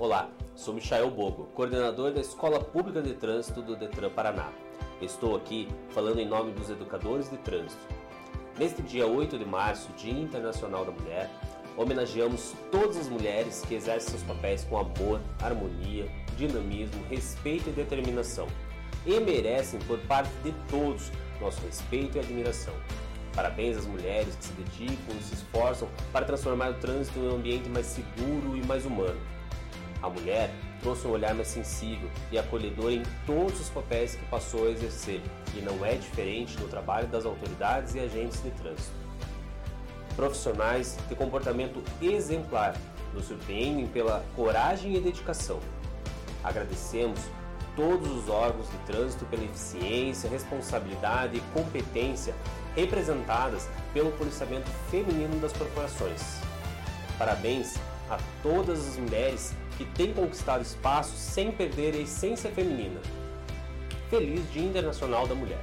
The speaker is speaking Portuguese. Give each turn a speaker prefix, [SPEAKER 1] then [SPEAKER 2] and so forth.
[SPEAKER 1] Olá, sou Michael Bogo, coordenador da Escola Pública de Trânsito do Detran Paraná. Estou aqui falando em nome dos educadores de trânsito. Neste dia 8 de março, Dia Internacional da Mulher, homenageamos todas as mulheres que exercem seus papéis com amor, harmonia, dinamismo, respeito e determinação e merecem, por parte de todos, nosso respeito e admiração. Parabéns às mulheres que se dedicam e se esforçam para transformar o trânsito em um ambiente mais seguro e mais humano. A mulher trouxe um olhar mais sensível e acolhedor em todos os papéis que passou a exercer, e não é diferente no trabalho das autoridades e agentes de trânsito. Profissionais de comportamento exemplar nos surpreendem pela coragem e dedicação. Agradecemos todos os órgãos de trânsito pela eficiência, responsabilidade e competência representadas pelo policiamento feminino das corporações. Parabéns a todas as mulheres que têm conquistado espaço sem perder a essência feminina. Feliz Dia Internacional da Mulher!